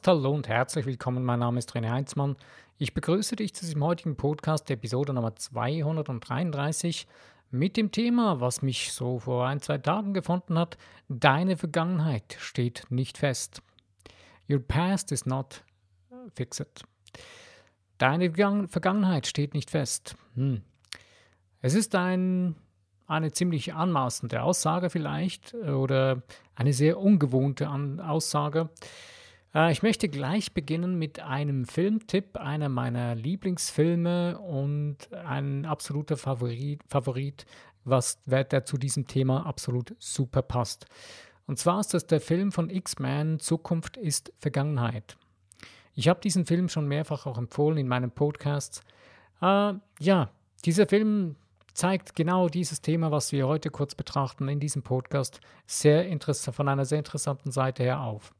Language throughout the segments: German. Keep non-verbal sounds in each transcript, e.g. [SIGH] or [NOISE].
Podcast. Hallo und herzlich willkommen. Mein Name ist René Heinzmann. Ich begrüße dich zu diesem heutigen Podcast, Episode Nummer 233, mit dem Thema, was mich so vor ein, zwei Tagen gefunden hat. Deine Vergangenheit steht nicht fest. Your past is not fixed. Deine Vergangenheit steht nicht fest. Hm. Es ist ein eine ziemlich anmaßende Aussage vielleicht äh, oder eine sehr ungewohnte Aussage. Äh, ich möchte gleich beginnen mit einem Filmtipp, einer meiner Lieblingsfilme und ein absoluter Favorit, Favorit was der zu diesem Thema absolut super passt. Und zwar ist das der Film von X-Men Zukunft ist Vergangenheit. Ich habe diesen Film schon mehrfach auch empfohlen in meinem Podcast. Äh, ja, dieser Film zeigt genau dieses Thema, was wir heute kurz betrachten in diesem Podcast, sehr von einer sehr interessanten Seite her auf.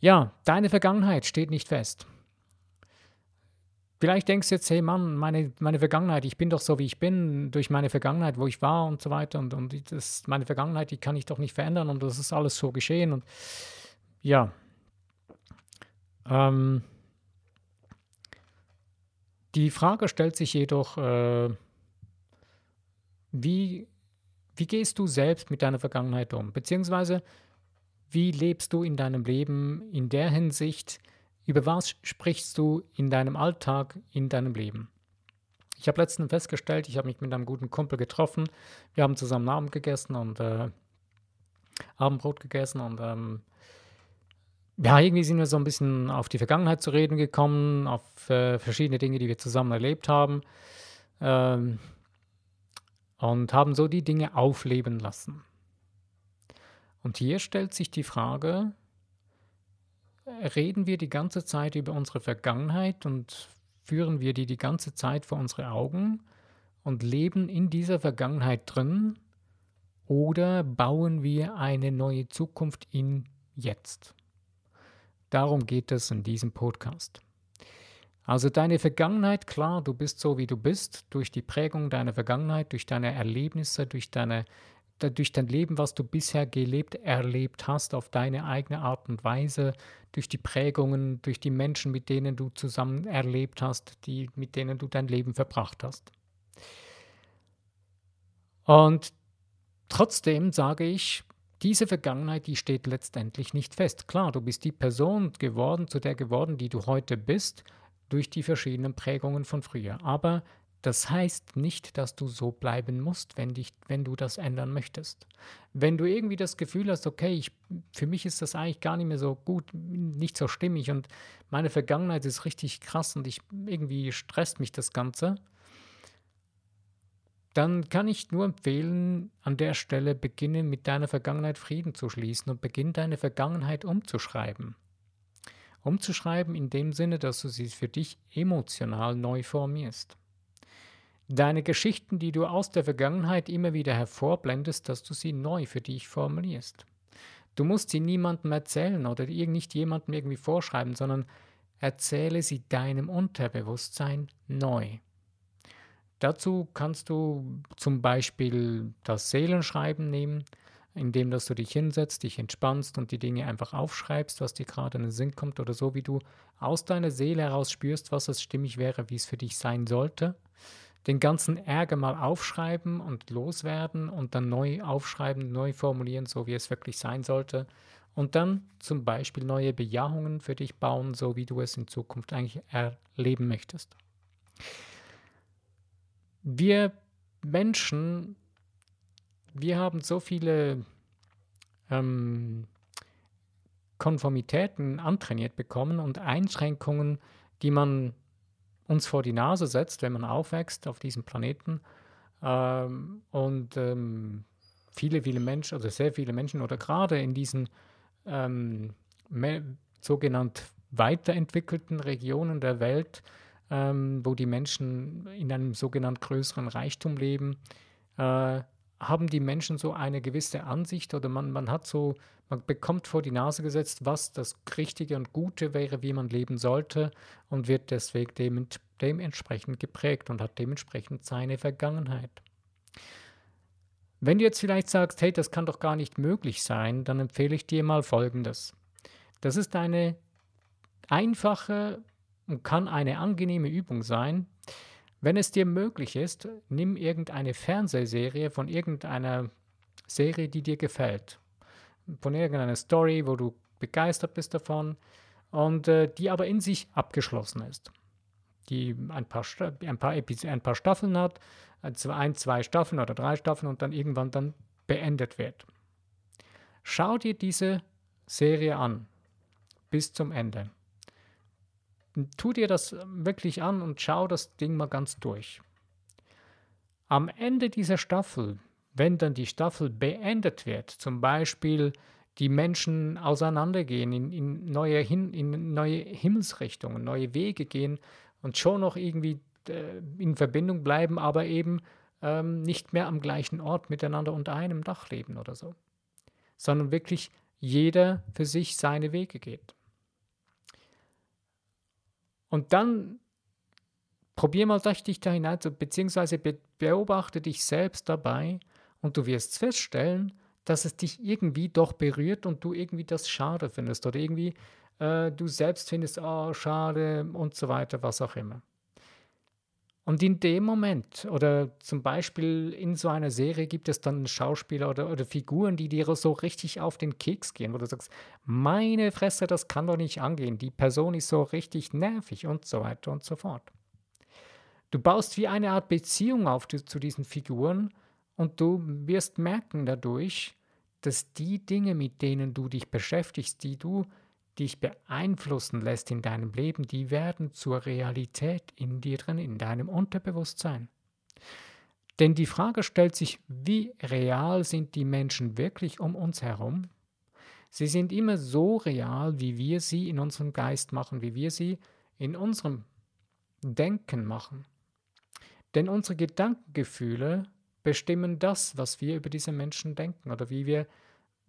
Ja, deine Vergangenheit steht nicht fest. Vielleicht denkst du jetzt, hey Mann, meine, meine Vergangenheit, ich bin doch so, wie ich bin, durch meine Vergangenheit, wo ich war und so weiter. Und, und das, meine Vergangenheit, die kann ich doch nicht verändern und das ist alles so geschehen. Und ja, ähm, die Frage stellt sich jedoch, äh, wie, wie gehst du selbst mit deiner Vergangenheit um? Beziehungsweise, wie lebst du in deinem Leben in der Hinsicht, über was sprichst du in deinem Alltag, in deinem Leben? Ich habe letztens festgestellt, ich habe mich mit einem guten Kumpel getroffen. Wir haben zusammen Abend gegessen und äh, Abendbrot gegessen und ähm, ja, irgendwie sind wir so ein bisschen auf die Vergangenheit zu reden gekommen, auf äh, verschiedene Dinge, die wir zusammen erlebt haben. Ähm, und haben so die Dinge aufleben lassen. Und hier stellt sich die Frage, reden wir die ganze Zeit über unsere Vergangenheit und führen wir die die ganze Zeit vor unsere Augen und leben in dieser Vergangenheit drin oder bauen wir eine neue Zukunft in jetzt? Darum geht es in diesem Podcast. Also deine Vergangenheit, klar, du bist so, wie du bist, durch die Prägung deiner Vergangenheit, durch deine Erlebnisse, durch, deine, durch dein Leben, was du bisher gelebt, erlebt hast, auf deine eigene Art und Weise, durch die Prägungen, durch die Menschen, mit denen du zusammen erlebt hast, die, mit denen du dein Leben verbracht hast. Und trotzdem sage ich, diese Vergangenheit, die steht letztendlich nicht fest. Klar, du bist die Person geworden, zu der geworden, die du heute bist, durch die verschiedenen Prägungen von früher. Aber das heißt nicht, dass du so bleiben musst, wenn, dich, wenn du das ändern möchtest. Wenn du irgendwie das Gefühl hast, okay, ich, für mich ist das eigentlich gar nicht mehr so gut, nicht so stimmig und meine Vergangenheit ist richtig krass und ich, irgendwie stresst mich das Ganze, dann kann ich nur empfehlen, an der Stelle beginne mit deiner Vergangenheit Frieden zu schließen und beginn deine Vergangenheit umzuschreiben umzuschreiben in dem Sinne, dass du sie für dich emotional neu formierst. Deine Geschichten, die du aus der Vergangenheit immer wieder hervorblendest, dass du sie neu für dich formulierst. Du musst sie niemandem erzählen oder nicht jemandem irgendwie vorschreiben, sondern erzähle sie deinem Unterbewusstsein neu. Dazu kannst du zum Beispiel das Seelenschreiben nehmen, indem dass du dich hinsetzt, dich entspannst und die Dinge einfach aufschreibst, was dir gerade in den Sinn kommt oder so, wie du aus deiner Seele heraus spürst, was es stimmig wäre, wie es für dich sein sollte. Den ganzen Ärger mal aufschreiben und loswerden und dann neu aufschreiben, neu formulieren, so wie es wirklich sein sollte. Und dann zum Beispiel neue Bejahungen für dich bauen, so wie du es in Zukunft eigentlich erleben möchtest. Wir Menschen wir haben so viele ähm, Konformitäten antrainiert bekommen und Einschränkungen, die man uns vor die Nase setzt, wenn man aufwächst auf diesem Planeten. Ähm, und ähm, viele, viele Menschen, oder sehr viele Menschen, oder gerade in diesen ähm, sogenannt weiterentwickelten Regionen der Welt, ähm, wo die Menschen in einem sogenannt größeren Reichtum leben, äh, haben die Menschen so eine gewisse Ansicht oder man, man hat so, man bekommt vor die Nase gesetzt, was das Richtige und Gute wäre, wie man leben sollte und wird deswegen dem, dementsprechend geprägt und hat dementsprechend seine Vergangenheit. Wenn du jetzt vielleicht sagst, hey, das kann doch gar nicht möglich sein, dann empfehle ich dir mal Folgendes. Das ist eine einfache und kann eine angenehme Übung sein. Wenn es dir möglich ist, nimm irgendeine Fernsehserie von irgendeiner Serie, die dir gefällt. Von irgendeiner Story, wo du begeistert bist davon und äh, die aber in sich abgeschlossen ist. Die ein paar, ein, paar ein paar Staffeln hat, also ein, zwei Staffeln oder drei Staffeln und dann irgendwann dann beendet wird. Schau dir diese Serie an bis zum Ende. Tu dir das wirklich an und schau das Ding mal ganz durch. Am Ende dieser Staffel, wenn dann die Staffel beendet wird, zum Beispiel die Menschen auseinandergehen, in, in, neue, Hin, in neue Himmelsrichtungen, neue Wege gehen und schon noch irgendwie äh, in Verbindung bleiben, aber eben ähm, nicht mehr am gleichen Ort miteinander unter einem Dach leben oder so, sondern wirklich jeder für sich seine Wege geht. Und dann probier mal dich da hinein, beziehungsweise beobachte dich selbst dabei und du wirst feststellen, dass es dich irgendwie doch berührt und du irgendwie das schade findest oder irgendwie äh, du selbst findest, oh, schade und so weiter, was auch immer. Und in dem Moment, oder zum Beispiel in so einer Serie gibt es dann Schauspieler oder, oder Figuren, die dir so richtig auf den Keks gehen, wo du sagst, meine Fresse, das kann doch nicht angehen, die Person ist so richtig nervig und so weiter und so fort. Du baust wie eine Art Beziehung auf zu diesen Figuren und du wirst merken dadurch, dass die Dinge, mit denen du dich beschäftigst, die du dich beeinflussen lässt in deinem Leben, die werden zur Realität in dir drin, in deinem Unterbewusstsein. Denn die Frage stellt sich, wie real sind die Menschen wirklich um uns herum? Sie sind immer so real, wie wir sie in unserem Geist machen, wie wir sie in unserem Denken machen. Denn unsere Gedankengefühle bestimmen das, was wir über diese Menschen denken oder wie wir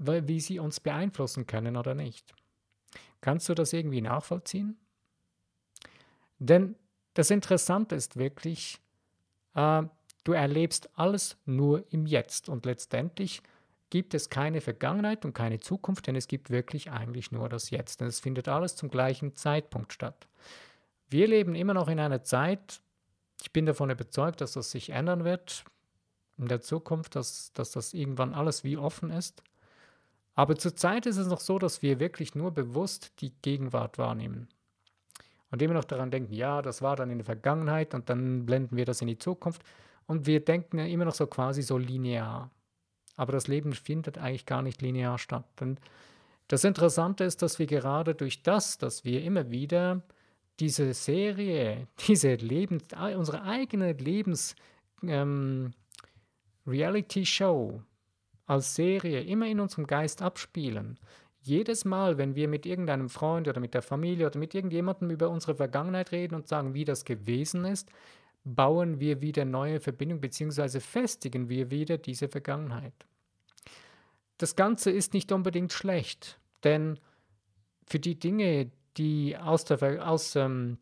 wie sie uns beeinflussen können oder nicht. Kannst du das irgendwie nachvollziehen? Denn das Interessante ist wirklich, äh, du erlebst alles nur im Jetzt und letztendlich gibt es keine Vergangenheit und keine Zukunft, denn es gibt wirklich eigentlich nur das Jetzt. Denn es findet alles zum gleichen Zeitpunkt statt. Wir leben immer noch in einer Zeit, ich bin davon überzeugt, dass das sich ändern wird in der Zukunft, dass, dass das irgendwann alles wie offen ist. Aber zurzeit ist es noch so, dass wir wirklich nur bewusst die Gegenwart wahrnehmen. Und immer noch daran denken, ja, das war dann in der Vergangenheit und dann blenden wir das in die Zukunft. Und wir denken ja immer noch so quasi so linear. Aber das Leben findet eigentlich gar nicht linear statt. Und das Interessante ist, dass wir gerade durch das, dass wir immer wieder diese Serie, [LAUGHS] diese Lebens, unsere eigene Lebens ähm, als Serie immer in unserem Geist abspielen. Jedes Mal, wenn wir mit irgendeinem Freund oder mit der Familie oder mit irgendjemandem über unsere Vergangenheit reden und sagen, wie das gewesen ist, bauen wir wieder neue Verbindungen bzw. festigen wir wieder diese Vergangenheit. Das Ganze ist nicht unbedingt schlecht, denn für die Dinge, die aus, der, aus ähm,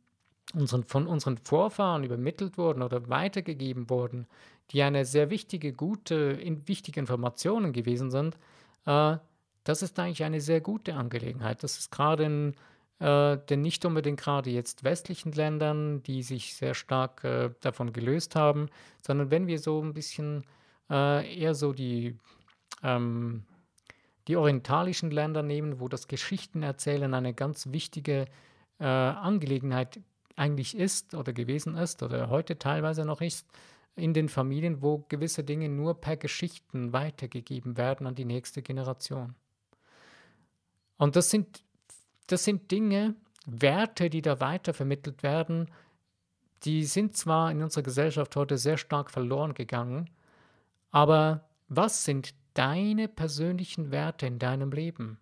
unseren, von unseren Vorfahren übermittelt wurden oder weitergegeben wurden, die eine sehr wichtige, gute, in, wichtige Informationen gewesen sind, äh, das ist eigentlich eine sehr gute Angelegenheit. Das ist gerade in äh, den nicht unbedingt gerade jetzt westlichen Ländern, die sich sehr stark äh, davon gelöst haben, sondern wenn wir so ein bisschen äh, eher so die, ähm, die orientalischen Länder nehmen, wo das Geschichtenerzählen eine ganz wichtige äh, Angelegenheit eigentlich ist oder gewesen ist oder heute teilweise noch ist, in den Familien, wo gewisse Dinge nur per Geschichten weitergegeben werden an die nächste Generation. Und das sind, das sind Dinge, Werte, die da weitervermittelt werden, die sind zwar in unserer Gesellschaft heute sehr stark verloren gegangen, aber was sind deine persönlichen Werte in deinem Leben?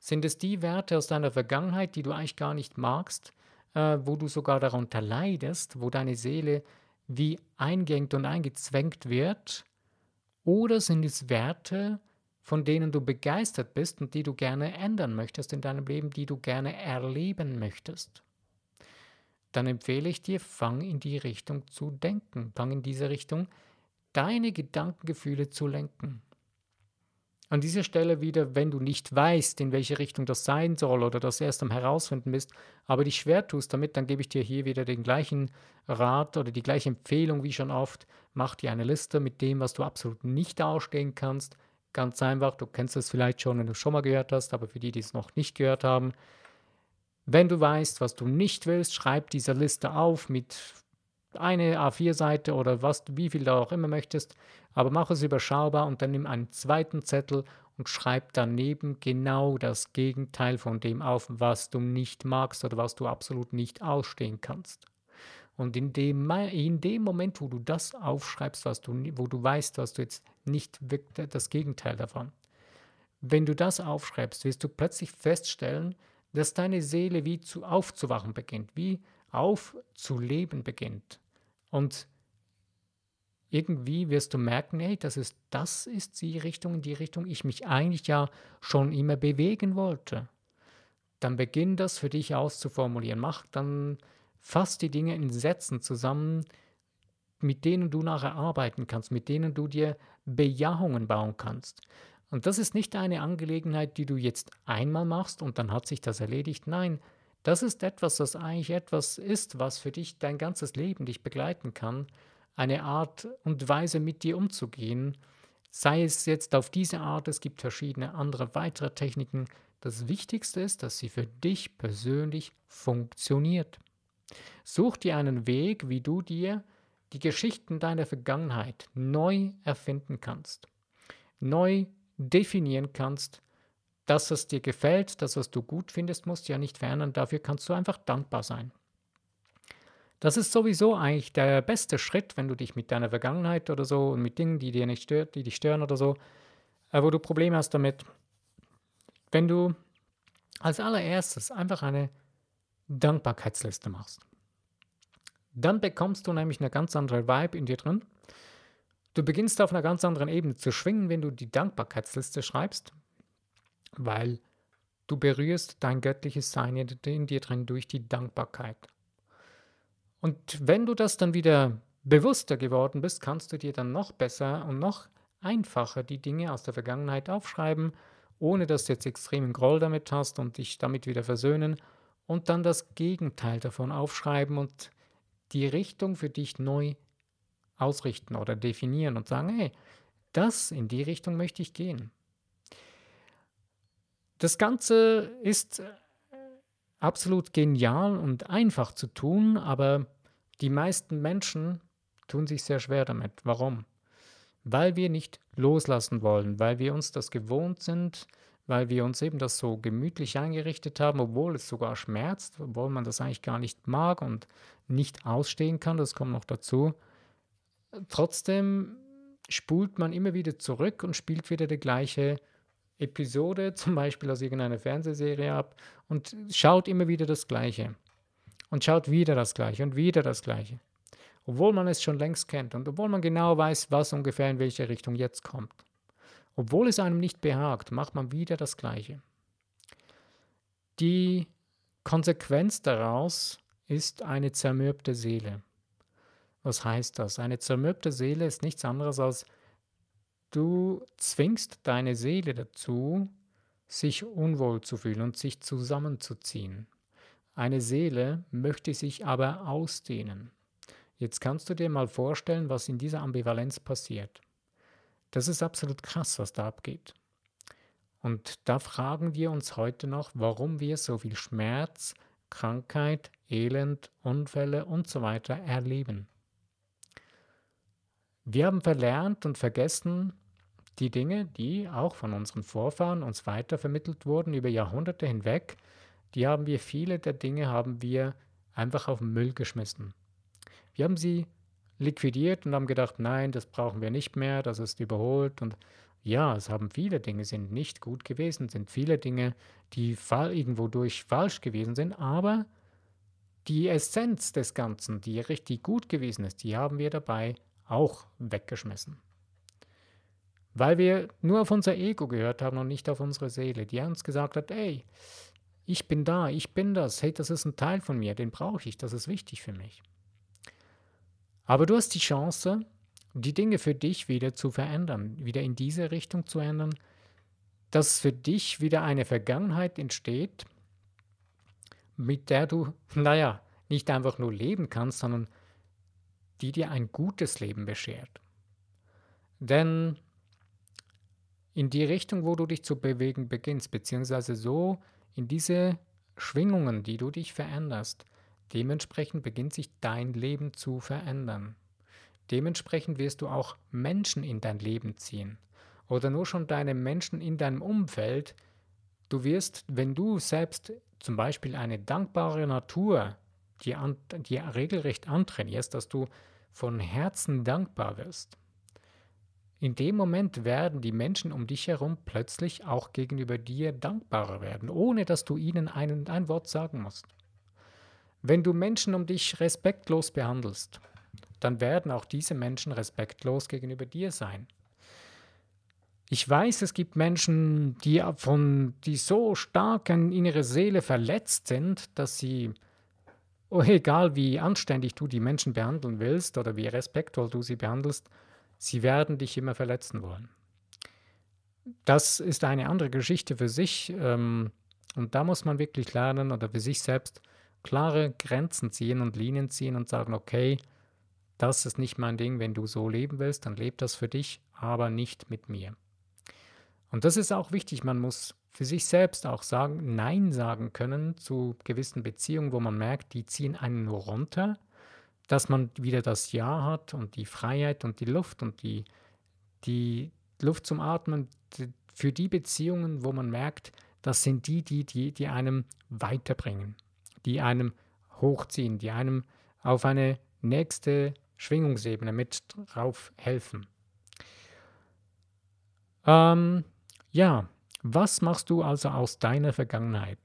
Sind es die Werte aus deiner Vergangenheit, die du eigentlich gar nicht magst, äh, wo du sogar darunter leidest, wo deine Seele wie eingängt und eingezwängt wird? Oder sind es Werte, von denen du begeistert bist und die du gerne ändern möchtest in deinem Leben, die du gerne erleben möchtest? Dann empfehle ich dir, fang in die Richtung zu denken, fang in diese Richtung deine Gedankengefühle zu lenken. An dieser Stelle wieder, wenn du nicht weißt, in welche Richtung das sein soll oder das erst am herausfinden bist, aber dich schwer tust damit, dann gebe ich dir hier wieder den gleichen Rat oder die gleiche Empfehlung wie schon oft. Mach dir eine Liste mit dem, was du absolut nicht ausstehen kannst. Ganz einfach, du kennst es vielleicht schon, wenn du schon mal gehört hast, aber für die, die es noch nicht gehört haben, wenn du weißt, was du nicht willst, schreib diese Liste auf mit eine A4-Seite oder was, wie viel du auch immer möchtest, aber mach es überschaubar und dann nimm einen zweiten Zettel und schreib daneben genau das Gegenteil von dem auf, was du nicht magst oder was du absolut nicht ausstehen kannst. Und in dem, in dem Moment, wo du das aufschreibst, was du, wo du weißt, was du jetzt nicht wirkt, das Gegenteil davon. Wenn du das aufschreibst, wirst du plötzlich feststellen, dass deine Seele wie zu aufzuwachen beginnt, wie aufzuleben beginnt. Und irgendwie wirst du merken, hey, das ist, das ist die Richtung, in die Richtung ich mich eigentlich ja schon immer bewegen wollte. Dann beginn das für dich auszuformulieren. Mach dann fast die Dinge in Sätzen zusammen, mit denen du nachher arbeiten kannst, mit denen du dir Bejahungen bauen kannst. Und das ist nicht eine Angelegenheit, die du jetzt einmal machst und dann hat sich das erledigt. Nein, das ist etwas, das eigentlich etwas ist, was für dich dein ganzes Leben dich begleiten kann. Eine Art und Weise mit dir umzugehen. Sei es jetzt auf diese Art, es gibt verschiedene andere weitere Techniken. Das Wichtigste ist, dass sie für dich persönlich funktioniert. Such dir einen Weg, wie du dir die Geschichten deiner Vergangenheit neu erfinden kannst, neu definieren kannst, dass es dir gefällt, das, was du gut findest, musst du ja nicht verändern. Dafür kannst du einfach dankbar sein. Das ist sowieso eigentlich der beste Schritt, wenn du dich mit deiner Vergangenheit oder so und mit Dingen, die dir nicht stört, die dich stören oder so, äh, wo du Probleme hast damit, wenn du als allererstes einfach eine Dankbarkeitsliste machst. Dann bekommst du nämlich eine ganz andere Vibe in dir drin. Du beginnst auf einer ganz anderen Ebene zu schwingen, wenn du die Dankbarkeitsliste schreibst, weil du berührst dein göttliches Sein in dir drin durch die Dankbarkeit. Und wenn du das dann wieder bewusster geworden bist, kannst du dir dann noch besser und noch einfacher die Dinge aus der Vergangenheit aufschreiben, ohne dass du jetzt extremen Groll damit hast und dich damit wieder versöhnen und dann das Gegenteil davon aufschreiben und die Richtung für dich neu ausrichten oder definieren und sagen, hey, das in die Richtung möchte ich gehen. Das Ganze ist äh, absolut genial und einfach zu tun, aber die meisten Menschen tun sich sehr schwer damit. Warum? Weil wir nicht loslassen wollen, weil wir uns das gewohnt sind, weil wir uns eben das so gemütlich eingerichtet haben, obwohl es sogar schmerzt, obwohl man das eigentlich gar nicht mag und nicht ausstehen kann, das kommt noch dazu. Trotzdem spult man immer wieder zurück und spielt wieder die gleiche Episode, [LAUGHS] zum Beispiel aus irgendeiner Fernsehserie ab und schaut immer wieder das Gleiche. Und schaut wieder das Gleiche und wieder das Gleiche. Obwohl man es schon längst kennt und obwohl man genau weiß, was ungefähr in welche Richtung jetzt kommt. Obwohl es einem nicht behagt, macht man wieder das Gleiche. Die Konsequenz daraus ist eine zermürbte Seele. Was heißt das? Eine zermürbte Seele ist nichts anderes als Du zwingst deine Seele dazu, sich unwohl zu fühlen und sich zusammenzuziehen. Eine Seele möchte sich aber ausdehnen. Jetzt kannst du dir mal vorstellen, was in dieser Ambivalenz passiert. Das ist absolut krass, was da abgeht. Und da fragen wir uns heute noch, warum wir so viel Schmerz, Krankheit, Elend, Unfälle und so weiter erleben. Wir haben verlernt und vergessen die Dinge, die auch von unseren Vorfahren uns weitervermittelt wurden über Jahrhunderte hinweg, die haben wir, viele der Dinge haben wir einfach auf den Müll geschmissen. Wir haben sie liquidiert und haben gedacht, nein, das brauchen wir nicht mehr, das ist überholt und ja, es haben viele Dinge sind nicht gut gewesen, sind viele Dinge, die irgendwo durch falsch gewesen sind, aber die Essenz des Ganzen, die richtig gut gewesen ist, die haben wir dabei auch weggeschmissen. Weil wir nur auf unser Ego gehört haben und nicht auf unsere Seele, die uns gesagt hat, ey, ich bin da, ich bin das, hey, das ist ein Teil von mir, den brauche ich, das ist wichtig für mich. Aber du hast die Chance, die Dinge für dich wieder zu verändern, wieder in diese Richtung zu ändern, dass für dich wieder eine Vergangenheit entsteht, mit der du, naja, nicht einfach nur leben kannst, sondern die dir ein gutes Leben beschert. Denn in die Richtung, wo du dich zu bewegen beginnst, beziehungsweise so in diese Schwingungen, die du dich veränderst, dementsprechend beginnt sich dein Leben zu verändern. Dementsprechend wirst du auch Menschen in dein Leben ziehen oder nur schon deine Menschen in deinem Umfeld. Du wirst, wenn du selbst zum Beispiel eine dankbare Natur dir, an, dir regelrecht antrainierst, dass du von Herzen dankbar wirst. In dem Moment werden die Menschen um dich herum plötzlich auch gegenüber dir dankbarer werden, ohne dass du ihnen einen, ein Wort sagen musst. Wenn du Menschen um dich respektlos behandelst, dann werden auch diese Menschen respektlos gegenüber dir sein. Ich weiß, es gibt Menschen, die, von, die so stark in ihre Seele verletzt sind, dass sie, oh, egal wie anständig du die Menschen behandeln willst oder wie respektvoll du sie behandelst, sie werden dich immer verletzen wollen. Das ist eine andere Geschichte für sich ähm, und da muss man wirklich lernen oder für sich selbst klare Grenzen ziehen und Linien ziehen und sagen, okay, das ist nicht mein Ding, wenn du so leben willst, dann leb das für dich, aber nicht mit mir. Und das ist auch wichtig, man muss für sich selbst auch sagen, Nein sagen können zu gewissen Beziehungen, wo man merkt, die ziehen einen nur runter, dass man wieder das Ja hat und die Freiheit und die Luft und die, die Luft zum Atmen für die Beziehungen, wo man merkt, das sind die, die, die, die einem weiterbringen, die einem hochziehen, die einem auf eine nächste Schwingungsebene mit drauf helfen. Ähm, ja, was machst du also aus deiner Vergangenheit?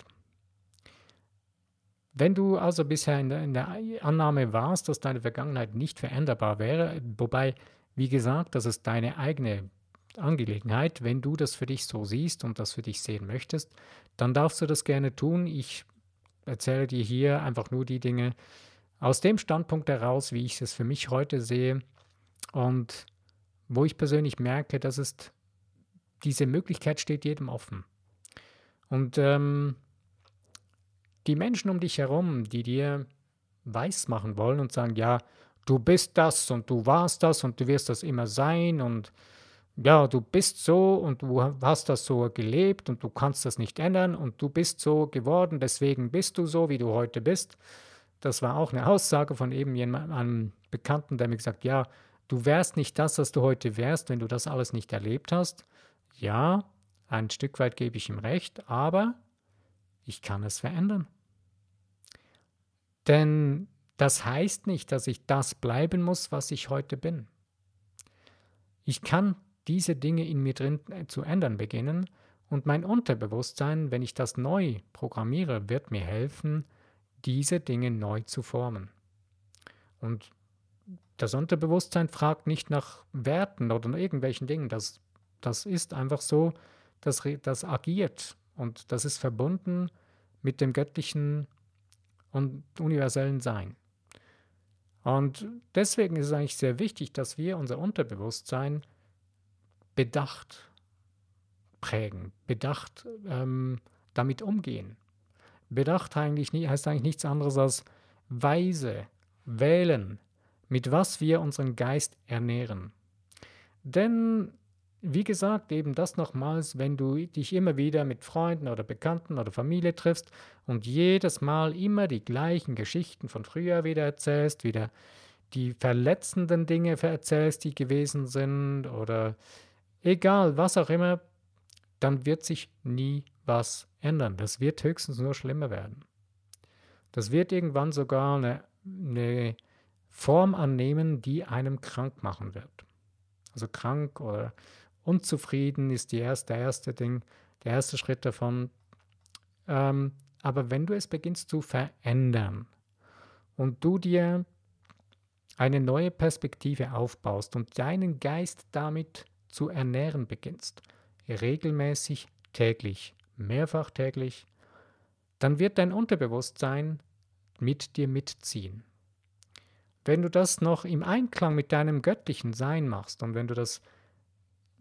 Wenn du also bisher in der, in der, Annahme warst, dass deine Vergangenheit nicht veränderbar wäre, wobei, wie gesagt, das ist deine eigene Angelegenheit, wenn du das für dich so siehst und das für dich sehen möchtest, dann darfst du das gerne tun. Ich erzähle dir hier einfach nur die Dinge aus dem Standpunkt heraus, wie ich es für mich heute sehe und wo ich persönlich merke, dass es diese Möglichkeit steht jedem offen. Und ähm, die Menschen um dich herum, die dir weismachen wollen und sagen, ja, du bist das und du warst das und du wirst das immer sein und ja, du bist so und du hast das so gelebt und du kannst das nicht ändern und du bist so geworden, deswegen bist du so, wie du heute bist. Das war auch eine Aussage von eben jemandem, einem Bekannten, der mir gesagt, ja, du wärst nicht das, was du heute wärst, wenn du das alles nicht erlebt hast. Ja, ein Stück weit gebe ich ihm recht, aber ich kann es verändern. Denn das heißt nicht, dass ich das bleiben muss, was ich heute bin. Ich kann diese Dinge in mir drin äh, zu ändern beginnen und mein Unterbewusstsein, wenn ich das neu programmiere, wird mir helfen, diese Dinge neu zu formen. Und das Unterbewusstsein fragt nicht nach Werten oder irgendwelchen Dingen. Das das ist einfach so, das, das agiert und das ist verbunden mit dem göttlichen und universellen Sein. Und deswegen ist es eigentlich sehr wichtig, dass wir unser Unterbewusstsein bedacht prägen, bedacht ähm, damit umgehen. Bedacht eigentlich nie, heißt eigentlich nichts anderes als weise wählen, mit was wir unseren Geist ernähren. Denn wie gesagt, eben das nochmals, wenn du dich immer wieder mit Freunden oder Bekannten oder Familie triffst und jedes Mal immer die gleichen Geschichten von früher wieder erzählst, wieder die verletzenden Dinge erzählst, die gewesen sind oder egal, was auch immer, dann wird sich nie was ändern. Das wird höchstens nur schlimmer werden. Das wird irgendwann sogar eine, eine Form annehmen, die einem krank machen wird. Also krank oder unzufrieden ist die erste, der erste Ding, der erste Schritt davon. Ähm, aber wenn du es beginnst zu verändern und du dir eine neue Perspektive aufbaust und deinen Geist damit zu ernähren beginnst, regelmäßig, täglich, mehrfach täglich, dann wird dein Unterbewusstsein mit dir mitziehen. Wenn du das noch im Einklang mit deinem göttlichen Sein machst und wenn du das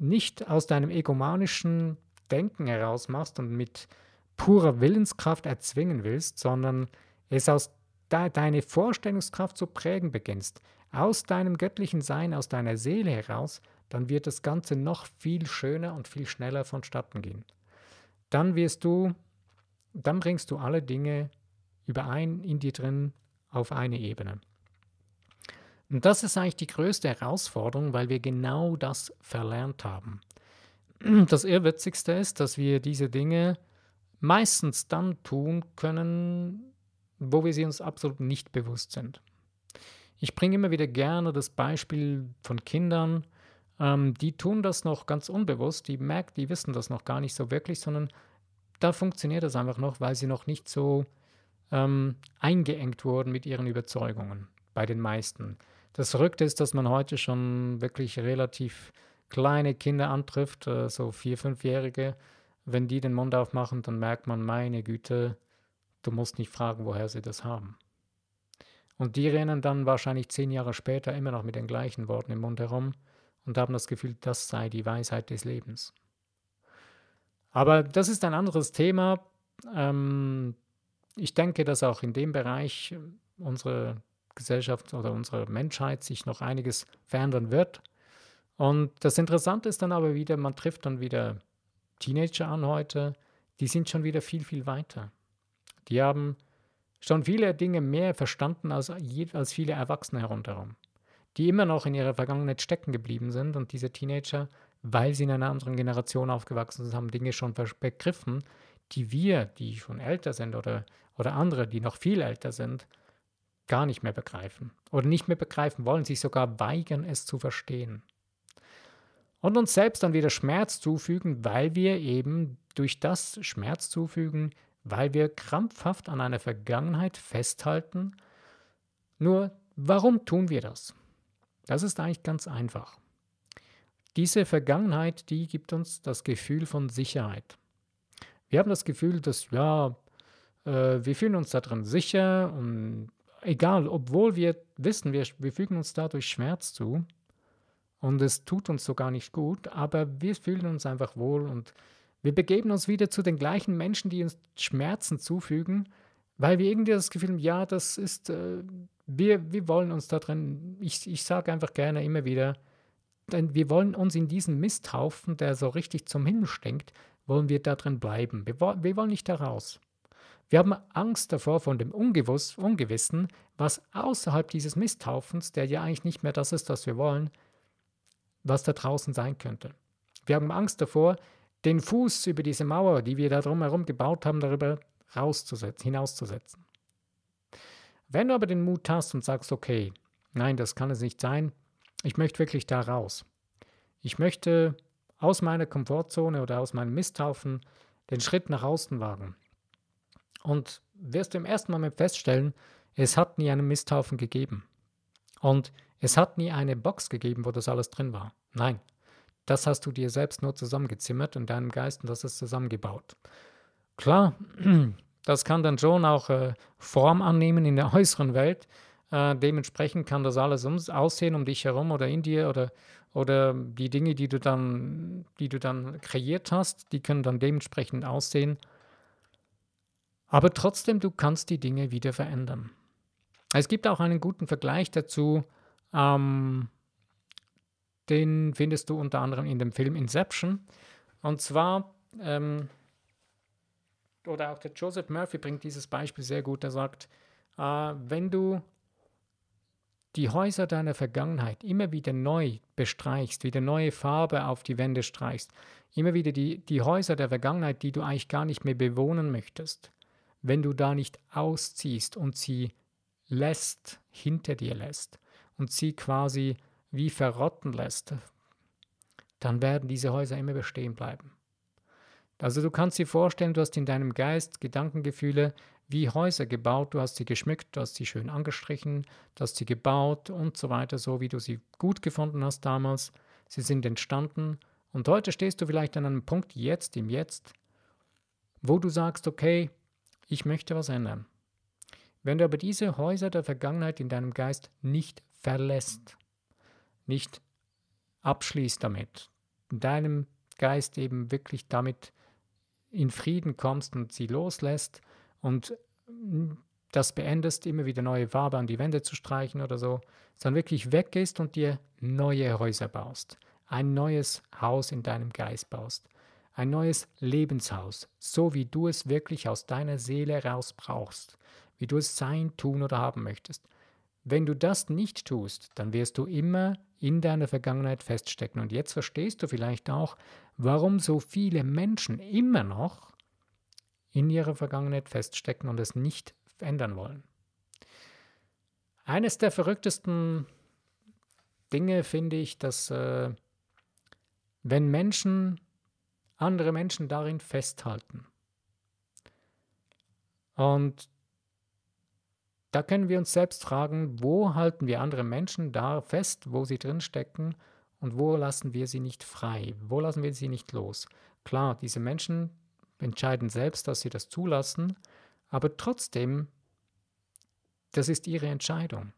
nicht aus deinem egomanischen Denken heraus machst und mit purer Willenskraft erzwingen willst, sondern es aus de deine Vorstellungskraft zu prägen beginnst, aus deinem göttlichen Sein, aus deiner Seele heraus, dann wird das Ganze noch viel schöner und viel schneller vonstatten gehen. Dann wirst du, dann bringst du alle Dinge überein in dir drin auf eine Ebene. Und das ist eigentlich die größte Herausforderung, weil wir genau das verlernt haben. [CLEARS THROAT] Das Irrwitzigste ist, dass wir diese Dinge meistens dann tun können, wo wir sie uns absolut nicht bewusst sind. Ich bringe immer wieder gerne das Beispiel von Kindern, ähm, die tun das noch ganz unbewusst, die merken, die wissen das noch gar nicht so wirklich, sondern da funktioniert das einfach noch, weil sie noch nicht so ähm, eingeengt wurden mit ihren Überzeugungen bei den meisten. Das Verrückte ist, dass man heute schon wirklich relativ kleine Kinder antrifft, äh, so vier, fünfjährige. Wenn die den Mund aufmachen, dann merkt man, meine Güte, du musst nicht fragen, woher sie das haben. Und die rennen dann wahrscheinlich zehn Jahre später immer noch mit den gleichen Worten im Mund herum und haben das Gefühl, das sei die Weisheit des Lebens. Aber das ist ein anderes Thema. Ähm, ich denke, dass auch in dem Bereich unsere Gesellschaft oder unsere Menschheit sich noch einiges verändern wird. Und das Interessante ist dann aber wieder, man trifft dann wieder Teenager an heute, die sind schon wieder viel, viel weiter. Die haben schon viele Dinge mehr verstanden als, als viele Erwachsene herunterherum, die immer noch in ihrer Vergangenheit stecken geblieben sind. Und diese Teenager, weil sie in einer anderen Generation aufgewachsen sind, haben Dinge schon begriffen, die wir, die schon älter sind oder, oder andere, die noch viel älter sind, gar nicht mehr begreifen oder nicht mehr begreifen wollen, sich sogar weigern, es zu verstehen. Und uns selbst dann wieder Schmerz zufügen, weil wir eben durch das Schmerz zufügen, weil wir krampfhaft an einer Vergangenheit festhalten. Nur, warum tun wir das? Das ist eigentlich ganz einfach. Diese Vergangenheit, die gibt uns das Gefühl von Sicherheit. Wir haben das Gefühl, dass, ja, äh, wir fühlen uns da drin sicher und egal, obwohl wir wissen, wir, wir fügen uns dadurch Schmerz zu und es tut uns so gar nicht gut, aber wir fühlen uns einfach wohl und wir begeben uns wieder zu den gleichen Menschen, die uns Schmerzen zufügen, weil wir irgendwie das Gefühl haben, ja, das ist, äh, wir, wir wollen uns da drin, ich, ich sage einfach gerne immer wieder, denn wir wollen uns in diesem Misthaufen, der so richtig zum Himmel stinkt, wollen wir da drin bleiben. Wir, wir wollen nicht da raus. Wir haben Angst davor von dem Ungewuss, Ungewissen, was außerhalb dieses Misthaufens, der ja eigentlich nicht mehr das ist, was wir wollen, was da draußen sein könnte. Wir haben Angst davor, den Fuß über diese Mauer, die wir da drumherum gebaut haben, darüber rauszusetzen, hinauszusetzen. Wenn du aber den Mut hast und sagst, okay, nein, das kann es nicht sein, ich möchte wirklich da raus. Ich möchte aus meiner Komfortzone oder aus meinem Misthaufen den Schritt nach außen wagen. Und wirst du im ersten Moment feststellen, es hat nie einen Misthaufen gegeben. Und es hat nie eine Box gegeben, wo das alles drin war. Nein, das hast du dir selbst nur zusammengezimmert in deinem Geist und das ist zusammengebaut. Klar, [CLEARS THROAT] das kann dann schon auch äh, Form annehmen in der [LAUGHS] äußeren Welt. Äh, dementsprechend kann das alles um, aussehen um dich herum oder in dir oder, oder die Dinge, die du, dann, die du dann kreiert hast, die können dann dementsprechend aussehen. Aber trotzdem, du kannst die Dinge wieder verändern. Es gibt auch einen guten Vergleich dazu, ähm, den findest du unter anderem in dem Film Inception. Und zwar, ähm, oder auch der Joseph Murphy bringt dieses Beispiel sehr gut. Er sagt, äh, wenn du die Häuser deiner Vergangenheit immer wieder neu bestreichst, wieder neue Farbe auf die Wände streichst, immer wieder die, die Häuser der Vergangenheit, die du eigentlich gar nicht mehr bewohnen möchtest, wenn du da nicht ausziehst und sie lässt, hinter dir lässt und sie quasi wie verrotten lässt, dann werden diese Häuser immer bestehen bleiben. Also du kannst dir vorstellen, du hast in deinem Geist Gedankengefühle wie Häuser gebaut, du hast sie geschmückt, du hast sie schön angestrichen, du hast sie gebaut und so weiter, so wie du sie gut gefunden hast damals. Sie sind entstanden und heute stehst du vielleicht an einem Punkt, jetzt im Jetzt, wo du sagst, okay, ich möchte was ändern. Wenn du aber diese Häuser der Vergangenheit in deinem Geist nicht verlässt, nicht abschließt damit, in deinem Geist eben wirklich damit in Frieden kommst und sie loslässt und das beendest, immer wieder neue Farbe an die Wände zu streichen oder so, sondern wirklich weggehst und dir neue Häuser baust, ein neues Haus in deinem Geist baust, ein neues Lebenshaus, so wie du es wirklich aus deiner Seele raus brauchst, wie du es sein, tun oder haben möchtest. Wenn du das nicht tust, dann wirst du immer in deiner Vergangenheit feststecken. Und jetzt verstehst du vielleicht auch, warum so viele Menschen immer noch in ihrer Vergangenheit feststecken und es nicht ändern wollen. Eines der verrücktesten Dinge finde ich, dass äh, wenn Menschen andere Menschen darin festhalten. Und da können wir uns selbst fragen, wo halten wir andere Menschen da fest, wo sie drin stecken und wo lassen wir sie nicht frei, wo lassen wir sie nicht los. Klar, diese Menschen entscheiden selbst, dass sie das zulassen, aber trotzdem, das ist ihre Entscheidung.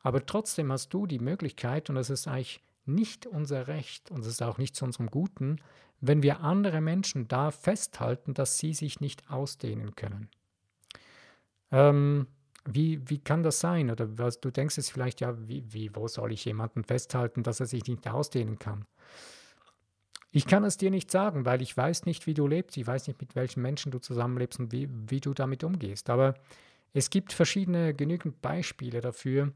Aber trotzdem hast du die Möglichkeit, und das ist eigentlich nicht unser Recht und es ist auch nicht zu unserem Guten, wenn wir andere Menschen da festhalten, dass sie sich nicht ausdehnen können. Ähm, wie, wie kann das sein? Oder was, du denkst es vielleicht, ja, wie, wie, wo soll ich jemanden festhalten, dass er sich nicht ausdehnen kann? Ich kann es dir nicht sagen, weil ich weiß nicht, wie du lebst. Ich weiß nicht, mit welchen Menschen du zusammenlebst und wie, wie du damit umgehst. Aber es gibt verschiedene, genügend Beispiele dafür.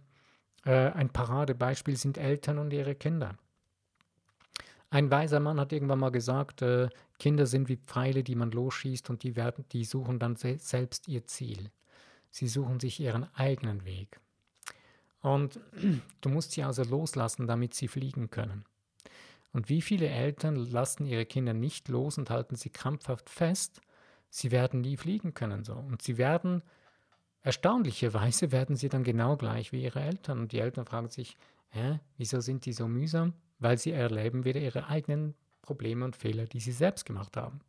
Äh, ein Paradebeispiel sind Eltern und ihre Kinder. Ein weiser Mann hat irgendwann mal gesagt, äh, Kinder sind wie Pfeile, die man losschießt und die, werden, die suchen dann se selbst ihr Ziel. Sie suchen sich ihren eigenen Weg. Und [CLEARS THROAT] du musst sie also loslassen, damit sie fliegen können. Und wie viele Eltern lassen ihre Kinder nicht los und halten sie krampfhaft fest? Sie werden nie fliegen können so. Und sie werden, erstaunlicherweise werden sie dann genau gleich wie ihre Eltern. Und die Eltern fragen sich, hä, wieso sind die so mühsam? Weil sie erleben wieder ihre eigenen Probleme und Fehler, die sie selbst gemacht haben.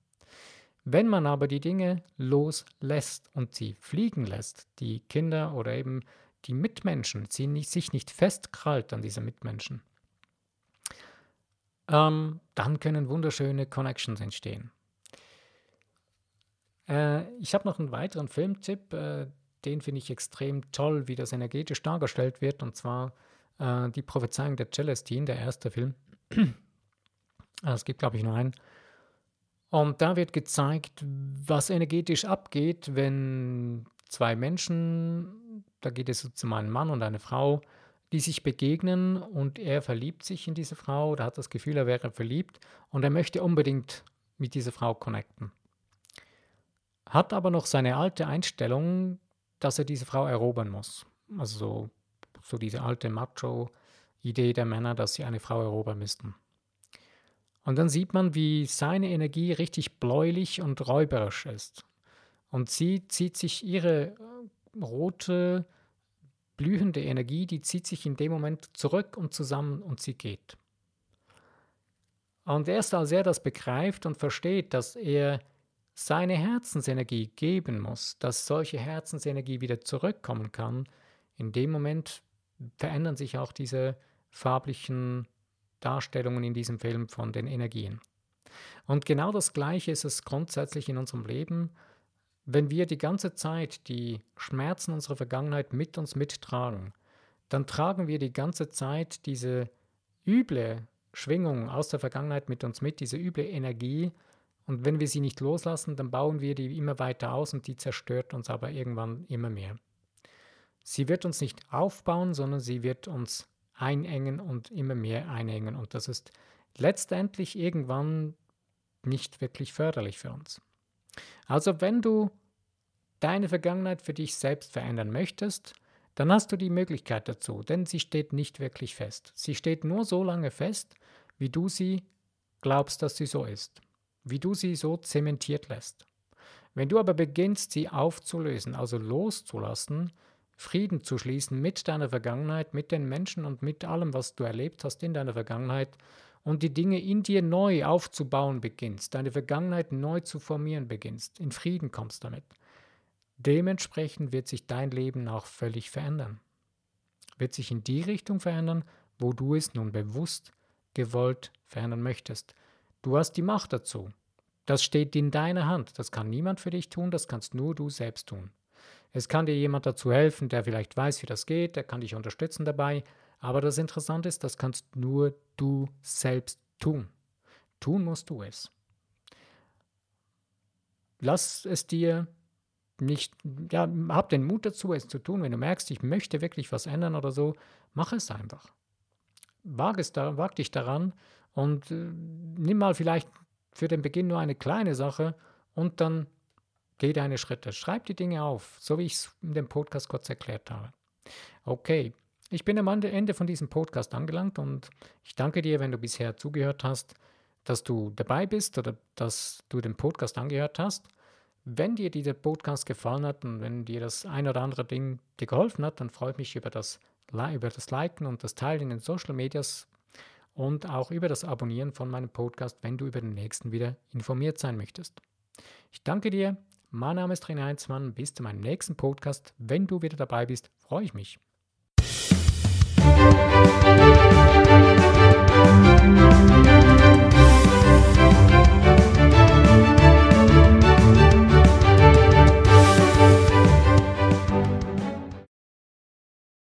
Wenn man aber die Dinge loslässt und sie fliegen lässt, die Kinder oder eben die Mitmenschen, sie nicht, sich nicht festkrallt an diese Mitmenschen, ähm, dann können wunderschöne Connections entstehen. Äh, ich habe noch einen weiteren Filmtipp, äh, den finde ich extrem toll, wie das energetisch dargestellt wird, und zwar äh, die Prophezeiung der Celestine, der erste Film. [CLEARS THROAT] Es gibt, glaube ich, nur einen. Und da wird gezeigt, was energetisch abgeht, wenn zwei Menschen, da geht es um einen Mann und eine Frau, die sich begegnen und er verliebt sich in diese Frau oder hat das Gefühl, er wäre verliebt und er möchte unbedingt mit dieser Frau connecten. Hat aber noch seine alte Einstellung, dass er diese Frau erobern muss. Also so, so diese alte Macho-Idee der Männer, dass sie eine Frau erobern müssten. Und dann sieht man, wie seine Energie richtig bläulich und räuberisch ist. Und sie zieht sich ihre rote, blühende Energie, die zieht sich in dem Moment zurück und zusammen und sie geht. Und erst als er das begreift und versteht, dass er seine Herzensenergie geben muss, dass solche Herzensenergie wieder zurückkommen kann, in dem Moment verändern sich auch diese farblichen Darstellungen in diesem Film von den Energien. Und genau das Gleiche ist es grundsätzlich in unserem Leben. Wenn wir die ganze Zeit die Schmerzen unserer Vergangenheit mit uns mittragen, dann tragen wir die ganze Zeit diese üble Schwingung aus der Vergangenheit mit uns mit, diese üble Energie. Und wenn wir sie nicht loslassen, dann bauen wir die immer weiter aus und die zerstört uns aber irgendwann immer mehr. Sie wird uns nicht aufbauen, sondern sie wird uns einengen und immer mehr einengen. Und das ist letztendlich irgendwann nicht wirklich förderlich für uns. Also wenn du deine Vergangenheit für dich selbst verändern möchtest, dann hast du die Möglichkeit dazu, denn sie steht nicht wirklich fest. Sie steht nur so lange fest, wie du sie glaubst, dass sie so ist, wie du sie so zementiert lässt. Wenn du aber beginnst, sie aufzulösen, also loszulassen, Frieden zu schließen mit deiner Vergangenheit, mit den Menschen und mit allem, was du erlebt hast in deiner Vergangenheit, und die Dinge in dir neu aufzubauen beginnst, deine Vergangenheit neu zu formieren beginnst, in Frieden kommst damit, dementsprechend wird sich dein Leben auch völlig verändern. Wird sich in die Richtung verändern, wo du es nun bewusst, gewollt verändern möchtest. Du hast die Macht dazu. Das steht in deiner Hand. Das kann niemand für dich tun, das kannst nur du selbst tun. Es kann dir jemand dazu helfen, der vielleicht weiß, wie das geht, der kann dich unterstützen dabei. Aber das Interessante ist, das kannst nur du selbst tun. Tun musst du es. Lass es dir nicht, ja, hab den Mut dazu, es zu tun. Wenn du merkst, ich möchte wirklich was ändern oder so, mach es einfach. Wag, es da, wag dich daran und äh, nimm mal vielleicht für den Beginn nur eine kleine Sache und dann geh deine Schritte. Schreib die Dinge auf, so wie ich es in dem Podcast kurz erklärt habe. Okay, ich bin am Ende von diesem Podcast angelangt und ich danke dir, wenn du bisher zugehört hast, dass du dabei bist oder dass du den Podcast angehört hast. Wenn dir dieser Podcast gefallen hat und wenn dir das ein oder andere Ding dir geholfen hat, dann freue ich mich über das, über das Liken und das Teilen in den Social Medias und auch über das Abonnieren von meinem Podcast, wenn du über den nächsten wieder informiert sein möchtest. Ich danke dir. Mein Name ist René Heinzmann. Bis zu meinem nächsten Podcast. Wenn du wieder dabei bist, freue ich mich.